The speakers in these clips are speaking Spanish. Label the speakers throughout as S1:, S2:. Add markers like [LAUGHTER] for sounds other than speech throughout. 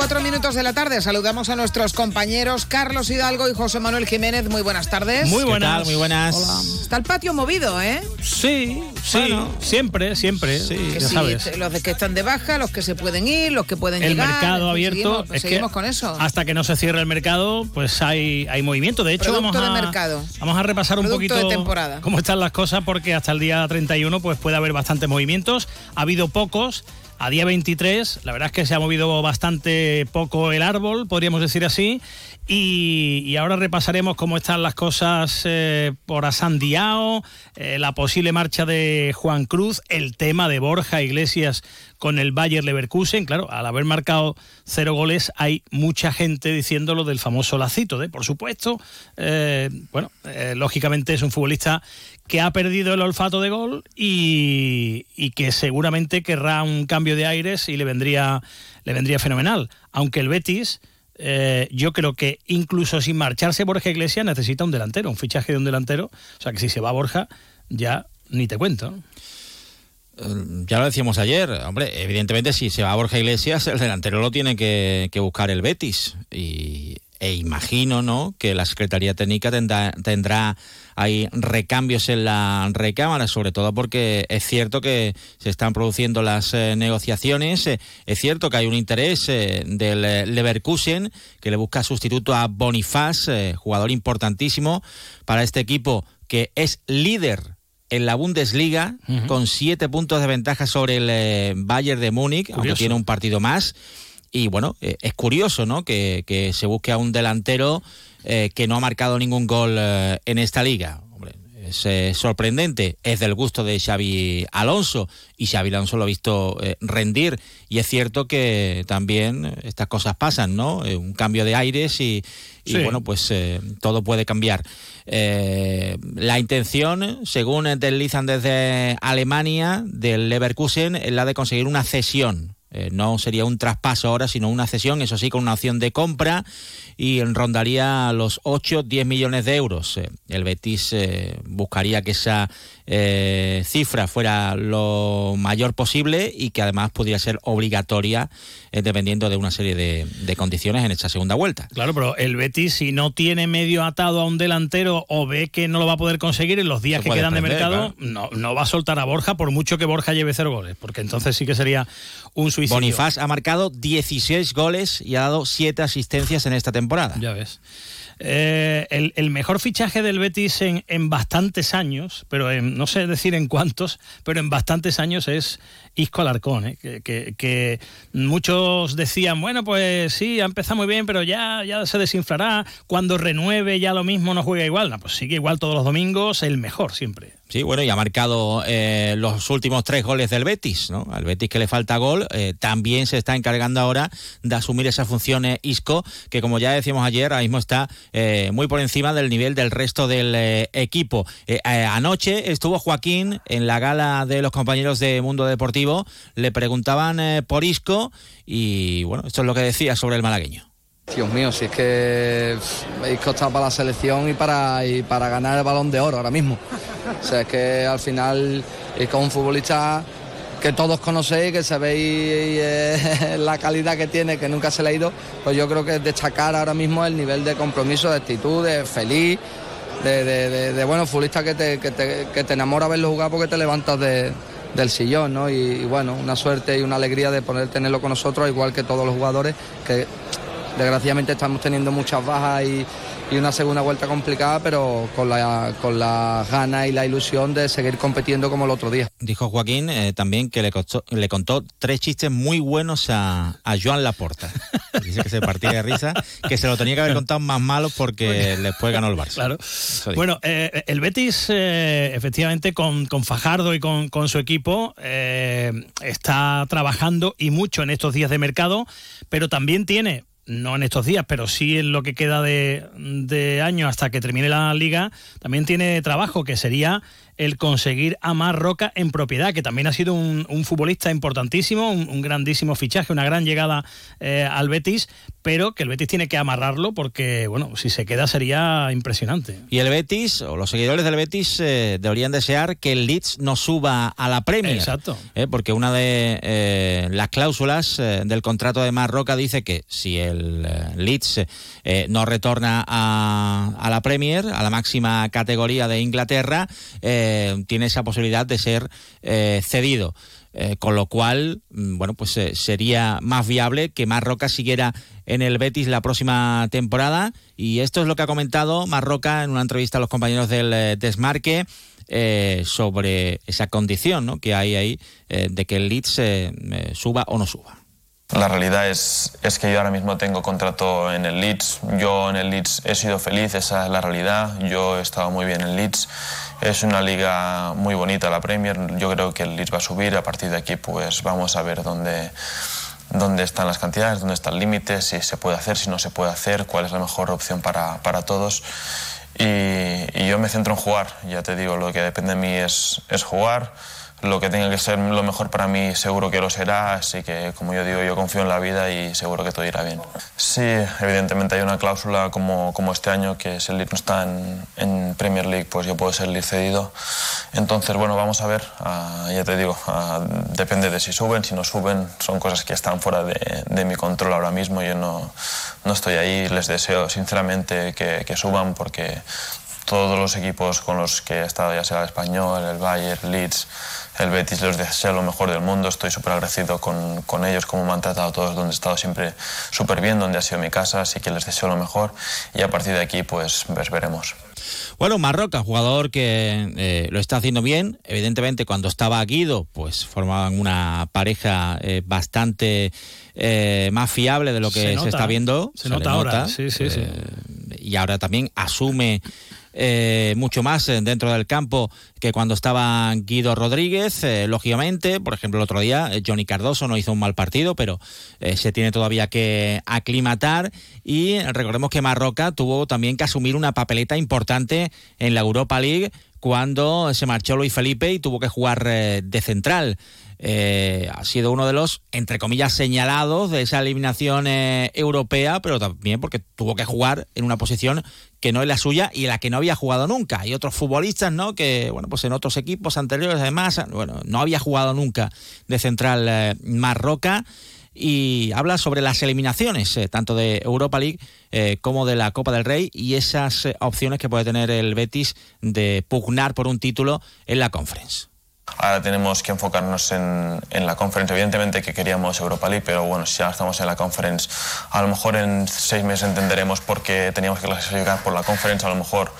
S1: Cuatro minutos de la tarde. Saludamos a nuestros compañeros Carlos Hidalgo y José Manuel Jiménez. Muy buenas tardes.
S2: Muy buenas, muy buenas.
S1: Está el patio movido, ¿eh?
S2: Sí, sí, siempre, siempre. Sí, ya sabes.
S1: Los de que están de baja, los que se pueden ir, los que pueden
S2: el
S1: llegar.
S2: El mercado abierto.
S1: Seguimos, seguimos con eso.
S2: Hasta que no se cierre el mercado, pues hay, hay movimiento. De hecho, vamos a,
S1: mercado.
S2: vamos a repasar un poquito
S1: de temporada.
S2: cómo están las cosas, porque hasta el día 31 pues puede haber bastantes movimientos. Ha habido pocos. A día 23, la verdad es que se ha movido bastante poco el árbol, podríamos decir así. Y, ahora repasaremos cómo están las cosas eh, por Asandiao, eh, la posible marcha de Juan Cruz, el tema de Borja Iglesias con el Bayer Leverkusen. Claro, al haber marcado cero goles, hay mucha gente diciendo lo del famoso lacito, de, por supuesto. Eh, bueno, lógicamente es un futbolista que ha perdido el olfato de gol y, que seguramente querrá un cambio de aires y le vendría, le vendría fenomenal. Aunque el Betis, eh, yo creo que incluso sin marcharse Borja Iglesias necesita un delantero, un fichaje de un delantero. O sea que si se va Borja, ya ni te cuento.
S3: Eh, ya lo decíamos ayer, hombre, evidentemente si se va Borja Iglesias, el delantero lo tiene que, que buscar el Betis. Y, e imagino ¿no? que la Secretaría Técnica tendrá, tendrá ahí recambios en la recámara, sobre todo porque es cierto que se están produciendo las eh, negociaciones, eh, es cierto que hay un interés eh, del Leverkusen que le busca sustituto a Bonifaz, jugador importantísimo para este equipo que es líder en la Bundesliga con siete puntos de ventaja sobre el Bayern de Múnich, aunque tiene un partido más. Y bueno, eh, es curioso, ¿no? Que, que, se busque a un delantero eh, que no ha marcado ningún gol eh, en esta liga. Hombre, es sorprendente, es del gusto de Xavi Alonso y Xavi Alonso lo ha visto rendir y es cierto que también estas cosas pasan, ¿no? un cambio de aires y, y bueno, pues todo puede cambiar. la intención, según deslizan desde Alemania, del Leverkusen, es la de conseguir una cesión eh, no sería un traspaso ahora, sino una cesión, eso sí, con una opción de compra y rondaría los 8, 10 millones de euros. Eh, el Betis eh, buscaría que esa cifra fuera lo mayor posible y que además pudiera ser obligatoria dependiendo de una serie de, condiciones en esta segunda vuelta.
S2: Claro, pero el Betis si no tiene medio atado a un delantero o ve que no lo va a poder conseguir en los días que quedan de mercado, no, no va a soltar a Borja por mucho que Borja lleve cero goles, porque entonces sí que sería un
S3: Bonifaz ha marcado 16 goles y ha dado 7 asistencias en esta temporada.
S2: Ya ves. Eh, el, mejor fichaje del Betis en, en bastantes años, pero no sé decir en cuántos, pero en bastantes años es Isco Alarcón, ¿eh? que, que, muchos decían, bueno, pues sí, ha empezado muy bien, pero ya, ya se desinflará, cuando renueve ya lo mismo no juega igual, no, pues sigue igual todos los domingos, el mejor siempre.
S3: Sí, bueno, y ha marcado eh, los últimos tres goles del Betis, ¿no? Al Betis que le falta gol, eh, también se está encargando ahora de asumir esas funciones Isco, que como ya decíamos ayer, ahora mismo está eh, muy por encima del nivel del resto del equipo. anoche estuvo Joaquín en la gala de los compañeros de Mundo Deportivo, le preguntaban por Isco y bueno, esto es lo que decía sobre el malagueño.
S4: Dios mío, si es que Isco está para la selección y para, y para ganar el balón de oro ahora mismo. O sea, es que al final es un futbolista que todos conocéis, que sabéis eh, [LAUGHS] la calidad que tiene, que nunca se le ha ido, pues yo creo que destacar ahora mismo el nivel de compromiso, de actitud, de feliz, de, bueno, futbolista que te, que, te, enamora verlo jugar porque te levantas del sillón, ¿no? Y, bueno, una suerte y una alegría de poder tenerlo con nosotros, igual que todos los jugadores, que desgraciadamente estamos teniendo muchas bajas y, y una segunda vuelta complicada, pero con la, con la gana y la ilusión de seguir compitiendo como el otro día.
S3: Dijo Joaquín eh, también que le, le contó tres chistes muy buenos a, a Joan Laporta. [LAUGHS] Dice que se partía de risa, que se lo tenía que haber contado más malos porque [LAUGHS] después ganó el Barça.
S2: Claro. Bueno, eh, el Betis, eh, efectivamente, con, con, Fajardo y con, con su equipo, está trabajando y mucho en estos días de mercado, pero también tiene no en estos días, pero sí en lo que queda de, de año hasta que termine la liga, también tiene trabajo, que sería el conseguir a Mar Roca en propiedad, que también ha sido un, futbolista importantísimo, un, grandísimo fichaje, una gran llegada eh, al Betis, pero que el Betis tiene que amarrarlo porque, bueno, si se queda sería impresionante.
S3: Y el Betis, o los seguidores del Betis, eh, deberían desear que el Leeds no suba a la Premier.
S2: Exacto.
S3: Eh, porque una de las cláusulas del contrato de Mar Roca dice que si el Leeds no retorna a, a, la Premier, a la máxima categoría de Inglaterra, tiene esa posibilidad de ser cedido. Eh, con lo cual, mm, bueno, pues eh, sería más viable que Marroca siguiera en el Betis la próxima temporada. Y esto es lo que ha comentado Marroca en una entrevista a los compañeros del eh, Desmarque. sobre esa condición que hay ahí de que el Leeds suba o no suba.
S5: La realidad es, es, que yo ahora mismo tengo contrato en el Leeds. Yo en el Leeds he sido feliz, esa es la realidad. Yo he estado muy bien en Leeds es una liga muy bonita la Premier, yo creo que el Leeds va a subir, a partir de aquí pues vamos a ver dónde, dónde están las cantidades, dónde está el límite, si se puede hacer, si no se puede hacer, cuál es la mejor opción para, para todos. Y, y, yo me centro en jugar, ya te digo, lo que depende de mí es, es jugar lo que tenga que ser lo mejor para mí seguro que lo será, así que como yo digo, yo confío en la vida y seguro que todo irá bien. Sí, evidentemente hay una cláusula como, como este año que si el Leeds no está en, en, Premier League, pues yo puedo ser cedido. Entonces, bueno, vamos a ver, ah, ya te digo, ah, depende de si suben, si no suben, son cosas que están fuera de, de mi control ahora mismo, yo no, no, estoy ahí, les deseo sinceramente que, que suban porque todos los equipos con los que he estado, ya sea el Español, el Bayern, Leeds, el Betis les desea lo mejor del mundo, estoy súper agradecido con, con, ellos, como me han tratado todos, donde he estado siempre súper bien, donde ha sido mi casa, así que les deseo lo mejor y a partir de aquí pues, pues veremos.
S3: Bueno, Marroca, jugador que eh, lo está haciendo bien. Evidentemente, cuando estaba Guido, pues formaban una pareja eh, bastante eh, más fiable de lo que se, está viendo.
S2: Se, nota, ahora, sí, sí, sí.
S3: Y ahora también asume eh, mucho más eh, dentro del campo que cuando estaba Guido Rodríguez, eh, lógicamente. Por ejemplo, el otro día Johnny Cardoso no hizo un mal partido, pero se tiene todavía que aclimatar. Y recordemos que Marroca tuvo también que asumir una papeleta importante en la Europa League cuando se marchó Luis Felipe y tuvo que jugar de central. Eh, ha sido uno de los, entre comillas, señalados de esa eliminación eh, europea, pero también porque tuvo que jugar en una posición que no es la suya y la que no había jugado nunca. Hay otros futbolistas, ¿no? Que, bueno, pues en otros equipos anteriores, además, bueno, no había jugado nunca de central eh, Marroca y habla sobre las eliminaciones, tanto de Europa League como de la Copa del Rey y esas opciones que puede tener el Betis de pugnar por un título en la Conference.
S5: Ahora tenemos que enfocarnos en, en, la conference. Evidentemente que queríamos Europa League, pero bueno, si ya estamos en la conference, a lo mejor en seis meses entenderemos por qué teníamos que clasificar por la conference. A lo mejor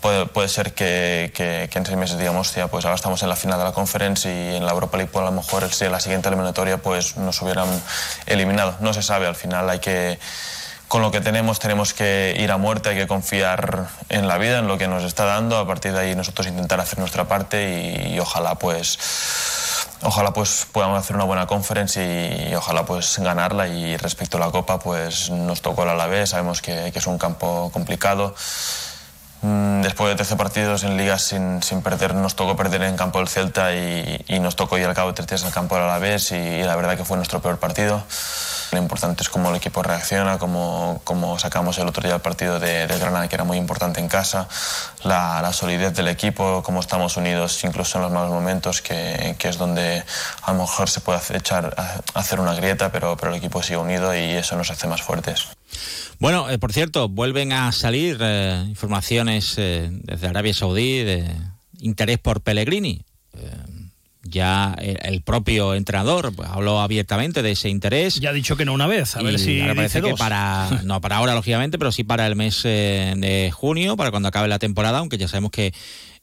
S5: puede, puede ser que, que, que, en seis meses digamos, ya, pues ahora estamos en la final de la conference y en la Europa League, pues a lo mejor en la siguiente eliminatoria pues nos hubieran eliminado. No se sabe, al final hay que con lo que tenemos tenemos que ir a muerte, hay que confiar en la vida, en lo que nos está dando, a partir de ahí nosotros intentar hacer nuestra parte y, ojalá pues ojalá pues podamos hacer una buena conferencia y, ojalá pues ganarla. Y respecto a la copa pues nos tocó el Alavés, sabemos que, que es un campo complicado. Mm, Después de 13 partidos en ligas sin, sin, perder, nos tocó perder en campo del Celta y, y, nos tocó ir al cabo de tres días al campo del Alavés y, y la verdad que fue nuestro peor partido. Lo importante es cómo el equipo reacciona, cómo, cómo sacamos el otro día el partido de, de Granada, que era muy importante en casa, la, la, solidez del equipo, cómo estamos unidos incluso en los malos momentos, que, que es donde a lo mejor se puede echar, hacer una grieta, pero, pero el equipo sigue unido y eso nos hace más fuertes.
S3: Bueno, eh, por cierto, vuelven a salir eh, informaciones eh, desde Arabia Saudí de interés por Pellegrini. Eh, ya el propio entrenador pues, habló abiertamente de ese interés.
S2: Ya ha dicho que no una vez, a ver si
S3: parece que para [LAUGHS] no para ahora lógicamente, pero sí para el mes eh, de junio, para cuando acabe la temporada, aunque ya sabemos que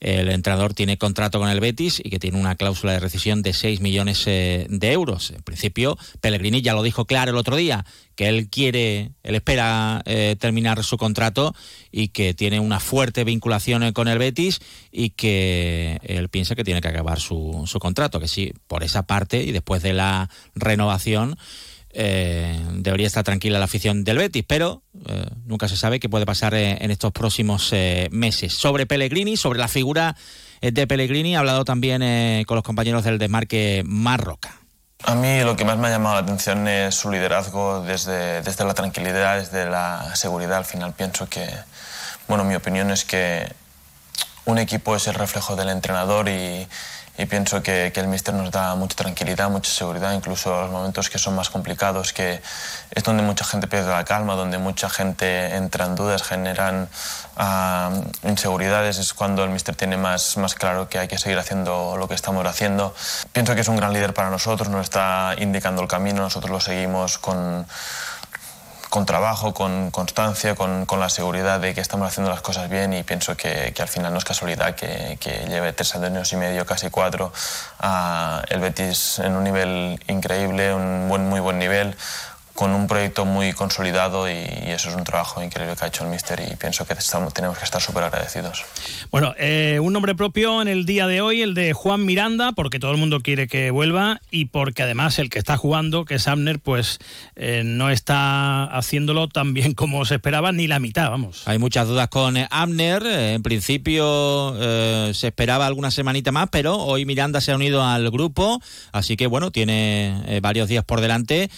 S3: el entrenador tiene contrato con el Betis y que tiene una cláusula de rescisión de 6 millones eh, de euros. En principio, Pellegrini ya lo dijo claro el otro día, que él quiere, él espera eh, terminar su contrato y que tiene una fuerte vinculación con el Betis y que él piensa que tiene que acabar su, su contrato, que sí, por esa parte y después de la renovación eh, debería estar tranquila la afición del Betis, pero eh, nunca se sabe qué puede pasar en estos próximos meses. Sobre Pellegrini, sobre la figura de Pellegrini, ha hablado también con los compañeros del desmarque Marroca.
S5: A mí lo que más me ha llamado la atención es su liderazgo desde, desde la tranquilidad, desde la seguridad. Al final pienso que, bueno, mi opinión es que un equipo es el reflejo del entrenador y, pienso que, el míster nos da mucha tranquilidad, mucha seguridad, incluso los momentos que son más complicados, que es donde mucha gente pierde la calma, donde mucha gente entra en dudas, generan uh, inseguridades, es cuando el míster tiene más, más claro que hay que seguir haciendo lo que estamos haciendo. Pienso que es un gran líder para nosotros, nos está indicando el camino, nosotros lo seguimos con con trabajo, con constancia, con, la seguridad de que estamos haciendo las cosas bien y pienso que, al final no es casualidad que, lleve tres años y medio, casi cuatro, el Betis en un nivel increíble, un buen, muy buen nivel, con un proyecto muy consolidado y, eso es un trabajo increíble que ha hecho el Mister y pienso que estamos, tenemos que estar súper agradecidos.
S2: Bueno, eh, un nombre propio en el día de hoy, el de Juan Miranda, porque todo el mundo quiere que vuelva y porque además el que está jugando, que es Abner, pues eh, no está haciéndolo tan bien como se esperaba, ni la mitad, vamos.
S3: Hay muchas dudas con Abner, en principio eh, se esperaba alguna semanita más, pero hoy Miranda se ha unido al grupo, así que bueno, tiene varios días por delante.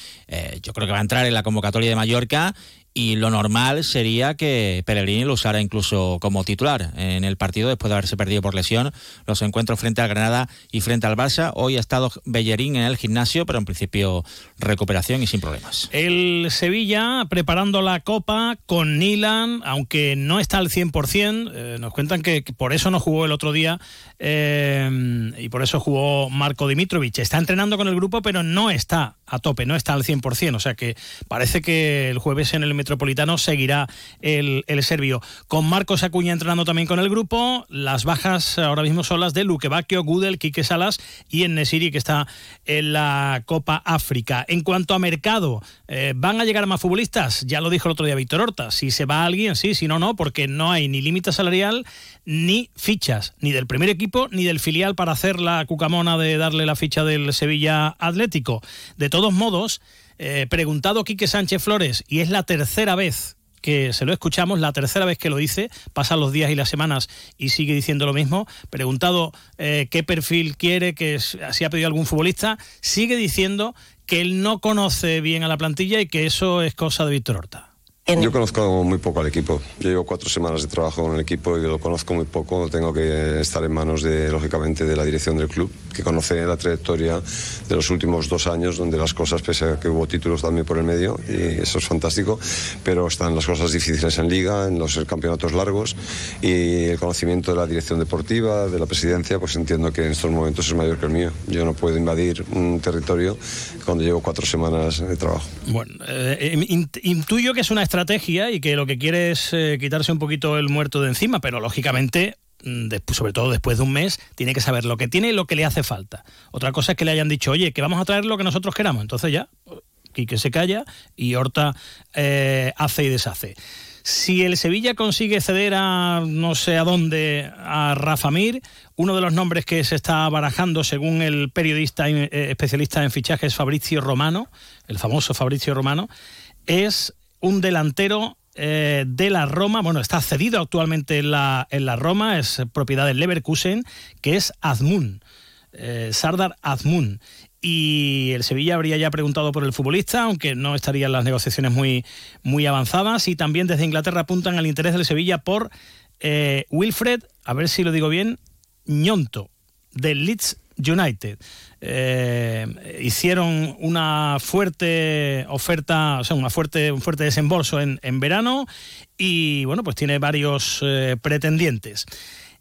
S3: yo creo que va a entrar en la convocatoria de Mallorca y lo normal sería que Pellegrini lo usara incluso como titular en el partido después de haberse perdido por lesión los encuentros frente al Granada y frente al Barça. Hoy ha estado Bellerín en el gimnasio, pero en principio recuperación y sin problemas.
S2: El Sevilla preparando la Copa con Nilan, aunque no está al 100%, eh, nos cuentan que, por eso no jugó el otro día eh, y por eso jugó Marco Dimitrovic. Está entrenando con el grupo, pero no está a tope, no está al 100%, o sea que parece que el jueves en el Metropolitano seguirá el, el serbio. Con Marcos Acuña entrenando también con el grupo, las bajas ahora mismo son las de Luque Bacchio, Gudel, Quique Salas y en Nesiri que está en la Copa África. En cuanto a mercado, eh, ¿van a llegar más futbolistas? Ya lo dijo el otro día Víctor Horta, si se va alguien, sí, si no, no, porque no hay ni límite salarial ni fichas, ni del primer equipo ni del filial para hacer la cucamona de darle la ficha del Sevilla Atlético. De todos modos, eh, preguntado Quique Sánchez Flores, y es la tercera vez que se lo escuchamos, la tercera vez que lo dice, pasan los días y las semanas y sigue diciendo lo mismo, preguntado eh, qué perfil quiere, que si ha pedido algún futbolista, sigue diciendo que él no conoce bien a la plantilla y que eso es cosa de Víctor Horta.
S6: Yo conozco muy poco al equipo. Yo llevo cuatro semanas de trabajo con el equipo y lo conozco muy poco. Tengo que estar en manos de, lógicamente, de la dirección del club, que conoce la trayectoria de los últimos dos años, donde las cosas, pese a que hubo títulos también por el medio, y eso es fantástico, pero están las cosas difíciles en liga, en los campeonatos largos, y el conocimiento de la dirección deportiva, de la presidencia, pues entiendo que en estos momentos es mayor que el mío. Yo no puedo invadir un territorio cuando llevo cuatro semanas de trabajo.
S2: Bueno, eh, intuyo que es una estrategia y que lo que quiere es eh, quitarse un poquito el muerto de encima, pero lógicamente mm, sobre todo después de un mes, tiene que saber lo que tiene y lo que le hace falta. Otra cosa es que le hayan dicho, oye, que vamos a traer lo que nosotros queramos. Entonces ya, Quique se calla y Horta eh, hace y deshace. Si el Sevilla consigue ceder a no sé a dónde a Rafa Mir, uno de los nombres que se está barajando, según el periodista eh, especialista en fichajes Fabrizio Romano, el famoso Fabrizio Romano, es un delantero eh, de la Roma, bueno, está cedido actualmente en la, en la Roma, es propiedad del Leverkusen, que es Azmun, eh, Sardar Azmun. Y el Sevilla habría ya preguntado por el futbolista, aunque no estarían las negociaciones muy, muy avanzadas. Y también desde Inglaterra apuntan al interés del Sevilla por eh, Wilfred, a ver si lo digo bien, Ñonto, del Leeds United. Eh, hicieron una fuerte oferta, o sea, una fuerte, un fuerte desembolso en, verano y bueno, pues tiene varios eh, pretendientes.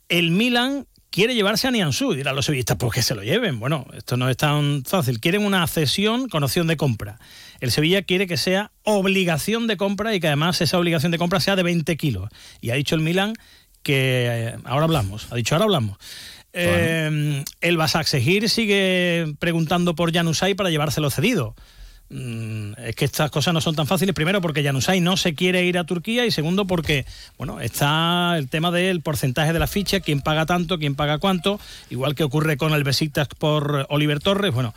S2: El Milan quiere llevarse a Nianzú, dirán los sevillistas, pues que se lo lleven. Bueno, esto no es tan fácil. Quieren una cesión con opción de compra. El Sevilla quiere que sea obligación de compra y que además esa obligación de compra sea de 20 kilos. Y ha dicho el Milan que eh, ahora hablamos, ha dicho ahora hablamos. Eh, el Basaksehir sigue preguntando por Janusay para llevárselo cedido. Mm, es que estas cosas no son tan fáciles. Primero, porque Janusay no se quiere ir a Turquía. Y segundo, porque bueno, está el tema del porcentaje de la ficha, quién paga tanto, quién paga cuánto. Igual que ocurre con el Besiktas por Oliver Torres. Bueno,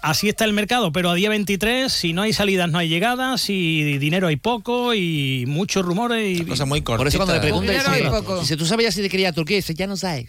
S2: así está el mercado, pero a día 23, si no hay salidas, no hay llegadas, y dinero hay poco, y muchos rumores. Y...
S3: Cosa muy corta.
S7: Por eso cuando le pregunta,
S1: Dinero hay
S7: dice,
S1: poco.
S7: dice, ¿tú sabías si te quería a Turquía? Dice, ya no sabes.